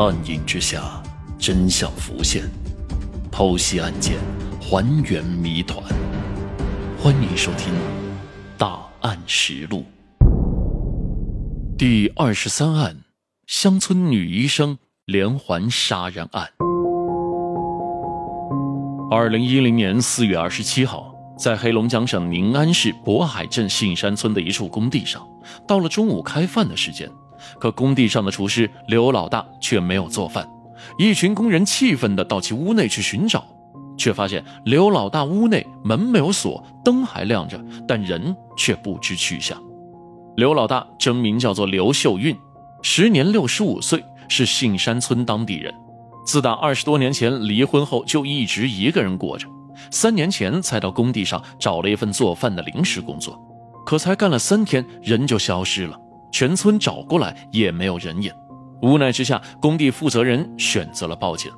暗影之下，真相浮现，剖析案件，还原谜团。欢迎收听《大案实录》第二十三案：乡村女医生连环杀人案。二零一零年四月二十七号，在黑龙江省宁安市渤海镇杏山村的一处工地上，到了中午开饭的时间。可工地上的厨师刘老大却没有做饭，一群工人气愤地到其屋内去寻找，却发现刘老大屋内门没有锁，灯还亮着，但人却不知去向。刘老大真名叫做刘秀运，时年六十五岁，是杏山村当地人。自打二十多年前离婚后，就一直一个人过着。三年前才到工地上找了一份做饭的临时工作，可才干了三天，人就消失了。全村找过来也没有人影，无奈之下，工地负责人选择了报警。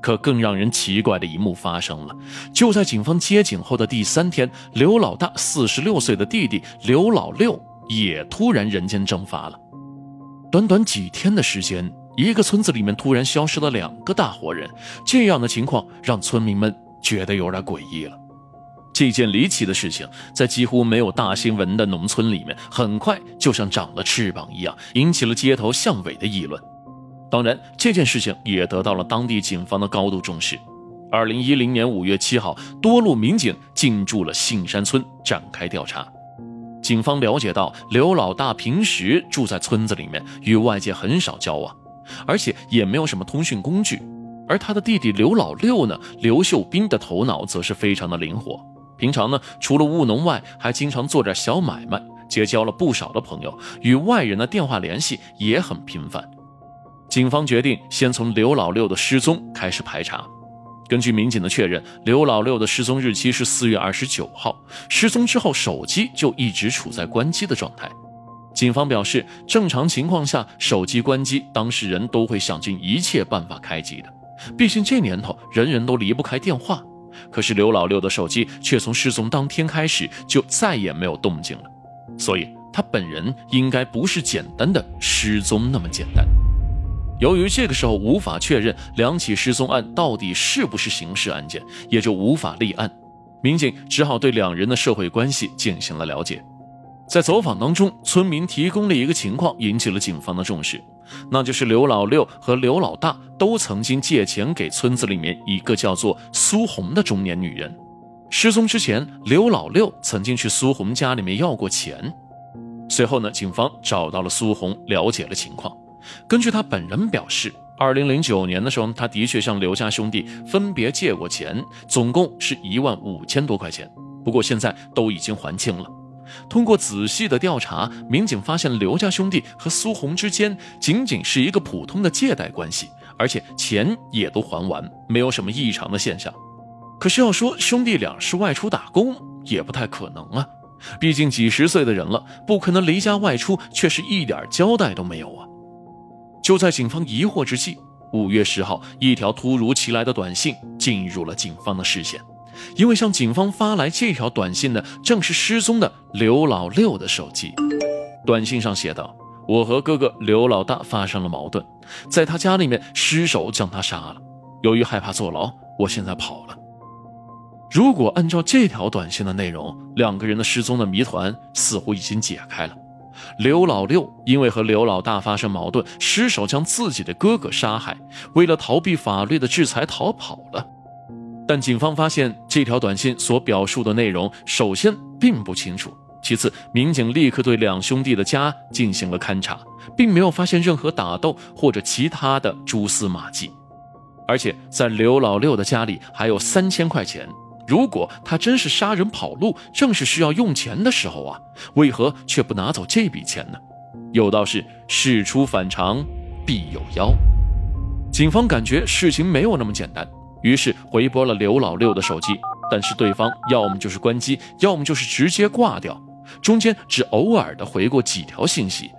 可更让人奇怪的一幕发生了，就在警方接警后的第三天，刘老大四十六岁的弟弟刘老六也突然人间蒸发了。短短几天的时间，一个村子里面突然消失了两个大活人，这样的情况让村民们觉得有点诡异了。这件离奇的事情，在几乎没有大新闻的农村里面，很快就像长了翅膀一样，引起了街头巷尾的议论。当然，这件事情也得到了当地警方的高度重视。二零一零年五月七号，多路民警进驻了杏山村，展开调查。警方了解到，刘老大平时住在村子里面，与外界很少交往，而且也没有什么通讯工具。而他的弟弟刘老六呢，刘秀斌的头脑则是非常的灵活。平常呢，除了务农外，还经常做点小买卖，结交了不少的朋友，与外人的电话联系也很频繁。警方决定先从刘老六的失踪开始排查。根据民警的确认，刘老六的失踪日期是四月二十九号，失踪之后手机就一直处在关机的状态。警方表示，正常情况下，手机关机，当事人都会想尽一切办法开机的，毕竟这年头人人都离不开电话。可是刘老六的手机却从失踪当天开始就再也没有动静了，所以他本人应该不是简单的失踪那么简单。由于这个时候无法确认两起失踪案到底是不是刑事案件，也就无法立案，民警只好对两人的社会关系进行了了解。在走访当中，村民提供了一个情况，引起了警方的重视。那就是刘老六和刘老大都曾经借钱给村子里面一个叫做苏红的中年女人。失踪之前，刘老六曾经去苏红家里面要过钱。随后呢，警方找到了苏红，了解了情况。根据他本人表示，二零零九年的时候，他的确向刘家兄弟分别借过钱，总共是一万五千多块钱。不过现在都已经还清了。通过仔细的调查，民警发现刘家兄弟和苏红之间仅仅是一个普通的借贷关系，而且钱也都还完，没有什么异常的现象。可是要说兄弟俩是外出打工，也不太可能啊，毕竟几十岁的人了，不可能离家外出却是一点交代都没有啊。就在警方疑惑之际，五月十号，一条突如其来的短信进入了警方的视线。因为向警方发来这条短信的正是失踪的刘老六的手机。短信上写道：“我和哥哥刘老大发生了矛盾，在他家里面失手将他杀了。由于害怕坐牢，我现在跑了。”如果按照这条短信的内容，两个人的失踪的谜团似乎已经解开了。刘老六因为和刘老大发生矛盾，失手将自己的哥哥杀害，为了逃避法律的制裁逃跑了。但警方发现这条短信所表述的内容，首先并不清楚，其次，民警立刻对两兄弟的家进行了勘查，并没有发现任何打斗或者其他的蛛丝马迹。而且在刘老六的家里还有三千块钱，如果他真是杀人跑路，正是需要用钱的时候啊，为何却不拿走这笔钱呢？有道是事出反常必有妖，警方感觉事情没有那么简单。于是回拨了刘老六的手机，但是对方要么就是关机，要么就是直接挂掉，中间只偶尔的回过几条信息。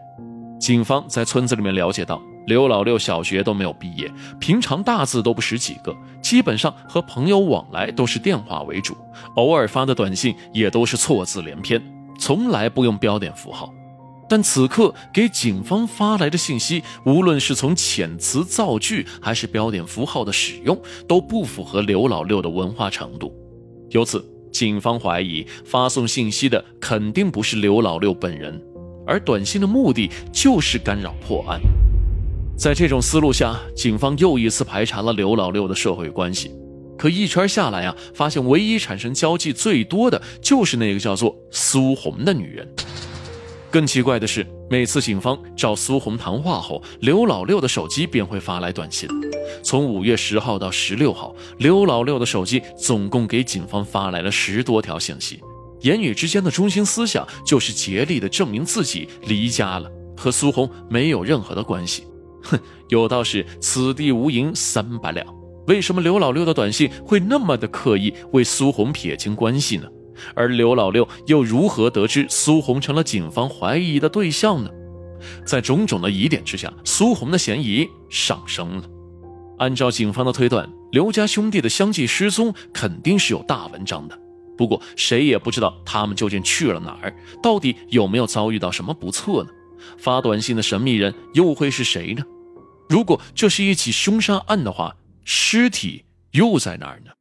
警方在村子里面了解到，刘老六小学都没有毕业，平常大字都不识几个，基本上和朋友往来都是电话为主，偶尔发的短信也都是错字连篇，从来不用标点符号。但此刻给警方发来的信息，无论是从遣词造句还是标点符号的使用，都不符合刘老六的文化程度。由此，警方怀疑发送信息的肯定不是刘老六本人，而短信的目的就是干扰破案。在这种思路下，警方又一次排查了刘老六的社会关系，可一圈下来啊，发现唯一产生交际最多的就是那个叫做苏红的女人。更奇怪的是，每次警方找苏红谈话后，刘老六的手机便会发来短信。从五月十号到十六号，刘老六的手机总共给警方发来了十多条信息，言语之间的中心思想就是竭力的证明自己离家了，和苏红没有任何的关系。哼，有道是此地无银三百两，为什么刘老六的短信会那么的刻意为苏红撇清关系呢？而刘老六又如何得知苏红成了警方怀疑的对象呢？在种种的疑点之下，苏红的嫌疑上升了。按照警方的推断，刘家兄弟的相继失踪肯定是有大文章的。不过，谁也不知道他们究竟去了哪儿，到底有没有遭遇到什么不测呢？发短信的神秘人又会是谁呢？如果这是一起凶杀案的话，尸体又在哪儿呢？